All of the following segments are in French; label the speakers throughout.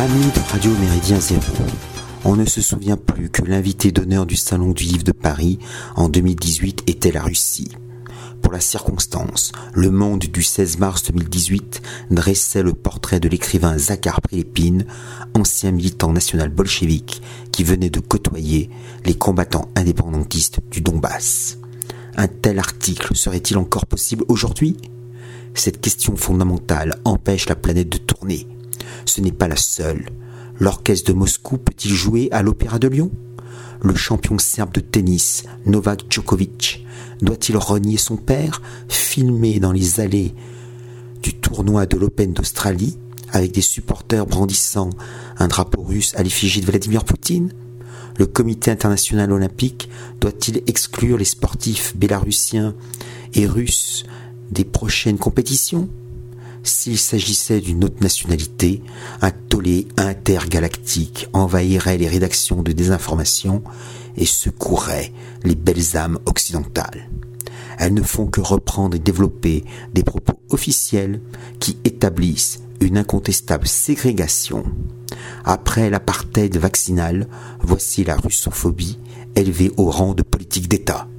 Speaker 1: Amis de Radio Méridien Zéro, on ne se souvient plus que l'invité d'honneur du Salon du Livre de Paris en 2018 était la Russie. Pour la circonstance, Le Monde du 16 mars 2018 dressait le portrait de l'écrivain Zakhar Prilepine, ancien militant national bolchevique qui venait de côtoyer les combattants indépendantistes du Donbass. Un tel article serait-il encore possible aujourd'hui? Cette question fondamentale empêche la planète de tourner. Ce n'est pas la seule. L'orchestre de Moscou peut-il jouer à l'Opéra de Lyon? Le champion serbe de tennis, Novak Djokovic, doit-il renier son père, filmé dans les allées du tournoi de l'Open d'Australie, avec des supporters brandissant un drapeau russe à l'effigie de Vladimir Poutine? Le comité international olympique doit-il exclure les sportifs bélarussiens et russes des prochaines compétitions? S'il s'agissait d'une autre nationalité, un tollé intergalactique envahirait les rédactions de désinformation et secouerait les belles âmes occidentales. Elles ne font que reprendre et développer des propos officiels qui établissent une incontestable ségrégation. Après l'apartheid vaccinal, voici la russophobie élevée au rang de politique d'État.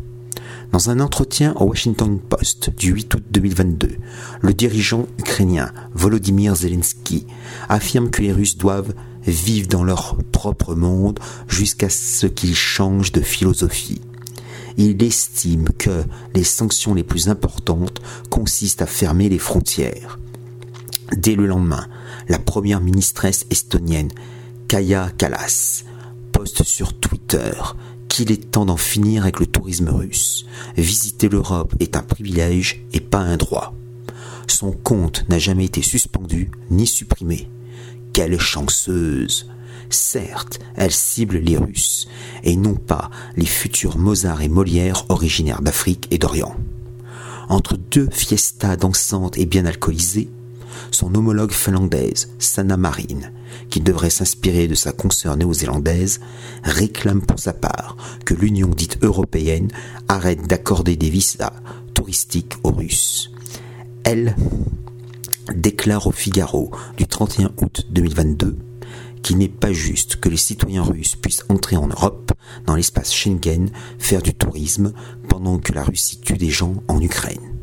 Speaker 1: Dans un entretien au Washington Post du 8 août 2022, le dirigeant ukrainien Volodymyr Zelensky affirme que les Russes doivent vivre dans leur propre monde jusqu'à ce qu'ils changent de philosophie. Il estime que les sanctions les plus importantes consistent à fermer les frontières. Dès le lendemain, la première ministresse estonienne, Kaya Kallas, poste sur Twitter qu'il est temps d'en finir avec le tourisme russe. Visiter l'Europe est un privilège et pas un droit. Son compte n'a jamais été suspendu ni supprimé. Quelle chanceuse Certes, elle cible les Russes, et non pas les futurs Mozart et Molière originaires d'Afrique et d'Orient. Entre deux fiestas dansantes et bien alcoolisées, son homologue finlandaise, Sanna Marin, qui devrait s'inspirer de sa consoeur néo-zélandaise, réclame pour sa part que l'Union dite européenne arrête d'accorder des visas touristiques aux Russes. Elle déclare au Figaro du 31 août 2022 qu'il n'est pas juste que les citoyens russes puissent entrer en Europe, dans l'espace Schengen, faire du tourisme, pendant que la Russie tue des gens en Ukraine.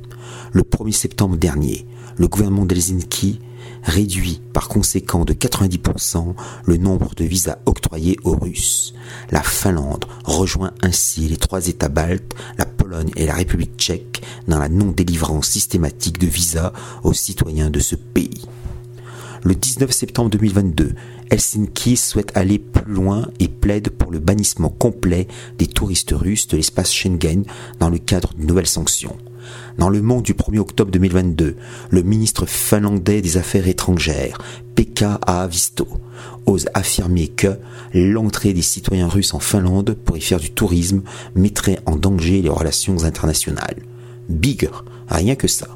Speaker 1: Le 1er septembre dernier, le gouvernement d'Helsinki réduit par conséquent de 90% le nombre de visas octroyés aux Russes. La Finlande rejoint ainsi les trois États baltes, la Pologne et la République tchèque dans la non-délivrance systématique de visas aux citoyens de ce pays. Le 19 septembre 2022, Helsinki souhaite aller plus loin et plaide pour le bannissement complet des touristes russes de l'espace Schengen dans le cadre de nouvelles sanctions. Dans le Monde du 1er octobre 2022, le ministre finlandais des Affaires étrangères, Pekka Aavisto, ose affirmer que l'entrée des citoyens russes en Finlande pour y faire du tourisme mettrait en danger les relations internationales. Bigre, rien que ça.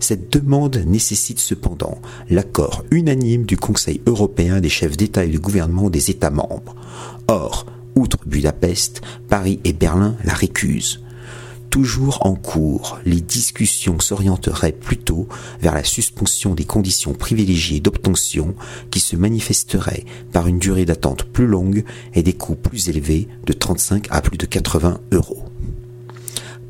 Speaker 1: Cette demande nécessite cependant l'accord unanime du Conseil européen des chefs d'État et de gouvernement des États membres. Or, outre Budapest, Paris et Berlin la récusent toujours en cours, les discussions s'orienteraient plutôt vers la suspension des conditions privilégiées d'obtention qui se manifesteraient par une durée d'attente plus longue et des coûts plus élevés de 35 à plus de 80 euros.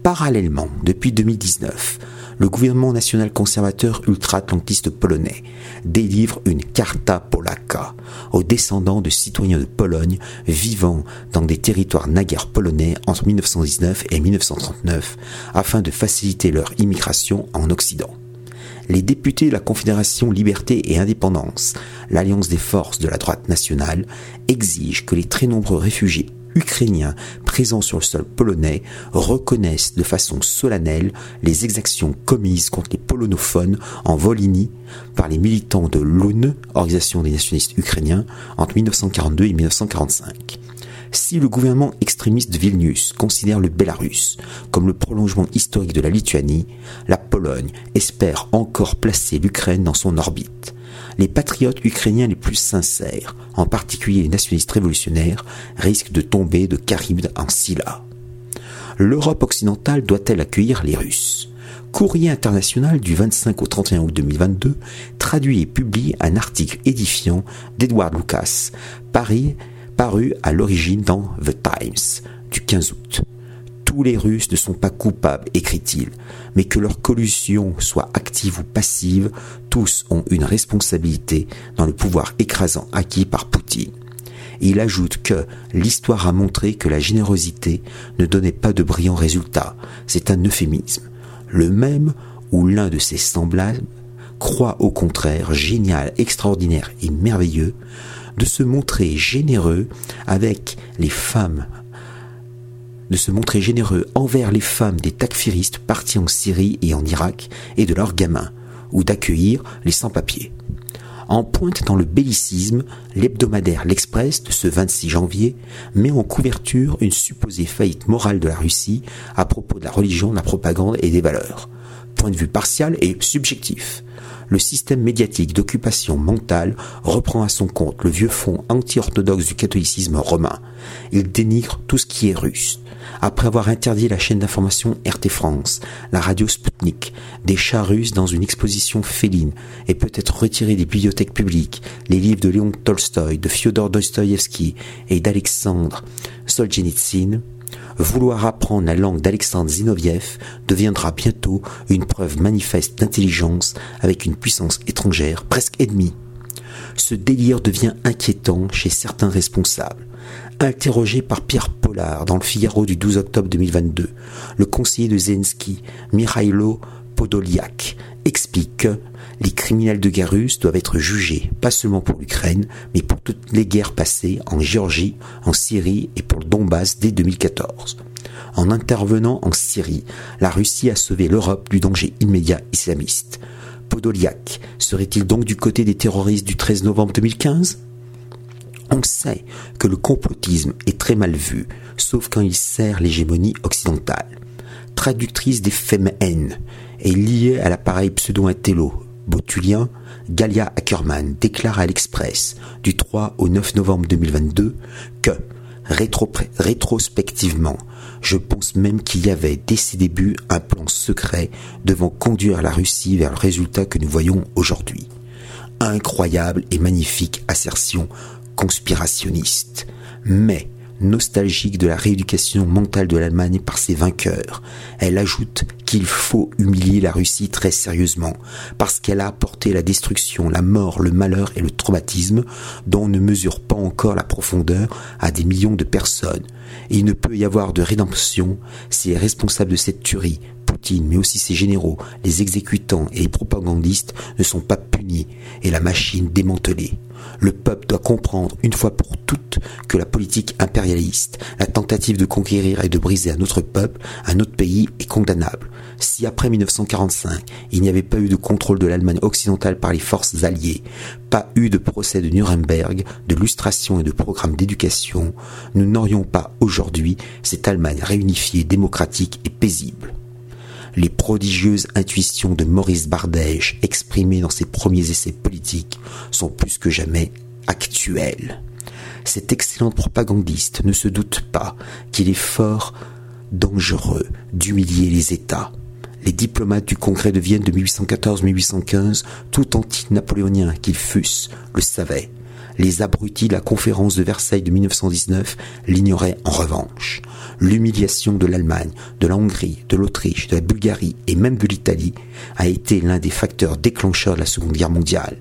Speaker 1: Parallèlement, depuis 2019, le gouvernement national conservateur ultra-atlantiste polonais délivre une Carta Polaka aux descendants de citoyens de Pologne vivant dans des territoires naguère polonais entre 1919 et 1939 afin de faciliter leur immigration en Occident. Les députés de la Confédération Liberté et Indépendance, l'alliance des forces de la droite nationale, exigent que les très nombreux réfugiés ukrainiens présents sur le sol polonais reconnaissent de façon solennelle les exactions commises contre les polonophones en Volhynie par les militants de l'ONU, Organisation des nationalistes ukrainiens, entre 1942 et 1945. Si le gouvernement extrémiste de Vilnius considère le Bélarus comme le prolongement historique de la Lituanie, la Pologne espère encore placer l'Ukraine dans son orbite les patriotes ukrainiens les plus sincères, en particulier les nationalistes révolutionnaires, risquent de tomber de Charybde en Scylla. L'Europe occidentale doit-elle accueillir les Russes? Courrier international du 25 au 31 août 2022 traduit et publie un article édifiant d'Edward Lucas, Paris, paru à l'origine dans The Times du 15 août. Tous les Russes ne sont pas coupables, écrit-il, mais que leur collusion soit active ou passive, tous ont une responsabilité dans le pouvoir écrasant acquis par Poutine. il ajoute que l'histoire a montré que la générosité ne donnait pas de brillants résultats. C'est un euphémisme. Le même où l'un de ses semblables croit au contraire génial, extraordinaire et merveilleux de se montrer généreux avec les femmes de se montrer généreux envers les femmes des takfiristes partis en Syrie et en Irak et de leurs gamins, ou d'accueillir les sans-papiers. En pointe dans le bellicisme, l'hebdomadaire L'Express de ce 26 janvier met en couverture une supposée faillite morale de la Russie à propos de la religion, de la propagande et des valeurs. Point de vue partial et subjectif le système médiatique d'occupation mentale reprend à son compte le vieux fond anti-orthodoxe du catholicisme romain. Il dénigre tout ce qui est russe. Après avoir interdit la chaîne d'information RT France, la radio Sputnik, des chats russes dans une exposition féline, et peut-être retiré des bibliothèques publiques les livres de Léon Tolstoï, de Fyodor Dostoïevski et d'Alexandre Solzhenitsyn, vouloir apprendre la langue d'Alexandre Zinoviev deviendra bientôt une preuve manifeste d'intelligence avec une puissance étrangère presque ennemie. Ce délire devient inquiétant chez certains responsables. Interrogé par Pierre Pollard dans le Figaro du 12 octobre 2022, le conseiller de Zelensky, Mikhailo Podoliak, explique que les criminels de guerre russes doivent être jugés, pas seulement pour l'Ukraine, mais pour toutes les guerres passées en Géorgie, en Syrie et pour le Donbass dès 2014. En intervenant en Syrie, la Russie a sauvé l'Europe du danger immédiat islamiste. Podoliak serait-il donc du côté des terroristes du 13 novembre 2015 on sait que le complotisme est très mal vu, sauf quand il sert l'hégémonie occidentale. Traductrice des haine est liée à l'appareil pseudo-intello Botulien, Galia Ackerman déclare à l'Express du 3 au 9 novembre 2022 que, rétrospectivement, je pense même qu'il y avait dès ses débuts un plan secret devant conduire la Russie vers le résultat que nous voyons aujourd'hui. Incroyable et magnifique assertion conspirationniste. Mais nostalgique de la rééducation mentale de l'Allemagne par ses vainqueurs. Elle ajoute qu'il faut humilier la Russie très sérieusement, parce qu'elle a apporté la destruction, la mort, le malheur et le traumatisme dont on ne mesure pas encore la profondeur à des millions de personnes. Et il ne peut y avoir de rédemption si les responsables de cette tuerie, Mais aussi ses généraux, les exécutants et les propagandistes ne sont pas punis et la machine démantelée. Le peuple doit comprendre une fois pour toutes que la politique impérialiste, la tentative de conquérir et de briser un autre peuple, un autre pays est condamnable. Si après 1945, il n'y avait pas eu de contrôle de l'Allemagne occidentale par les forces alliées, pas eu de procès de Nuremberg, de lustration et de programme d'éducation, nous n'aurions pas aujourd'hui cette Allemagne réunifiée, démocratique et paisible les prodigieuses intuitions de Maurice Bardèche exprimées dans ses premiers essais politiques sont plus que jamais actuelles. Cet excellent propagandiste ne se doute pas qu'il est fort dangereux d'humilier les États. Les diplomates du Congrès de Vienne de 1814-1815, tout anti-napoléoniens qu'ils fussent, le savaient. Les abrutis de la conférence de Versailles de 1919 l'ignoraient en revanche. L'humiliation de l'Allemagne, de la Hongrie, de l'Autriche, de la Bulgarie et même de l'Italie a été l'un des facteurs déclencheurs de la Seconde Guerre mondiale.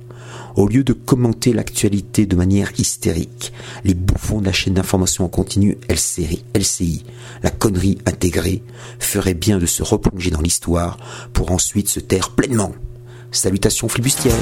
Speaker 1: Au lieu de commenter l'actualité de manière hystérique, les bouffons de la chaîne d'information en continu LCI, LCI, la connerie intégrée, feraient bien de se replonger dans l'histoire pour ensuite se taire pleinement. Salutations flibustières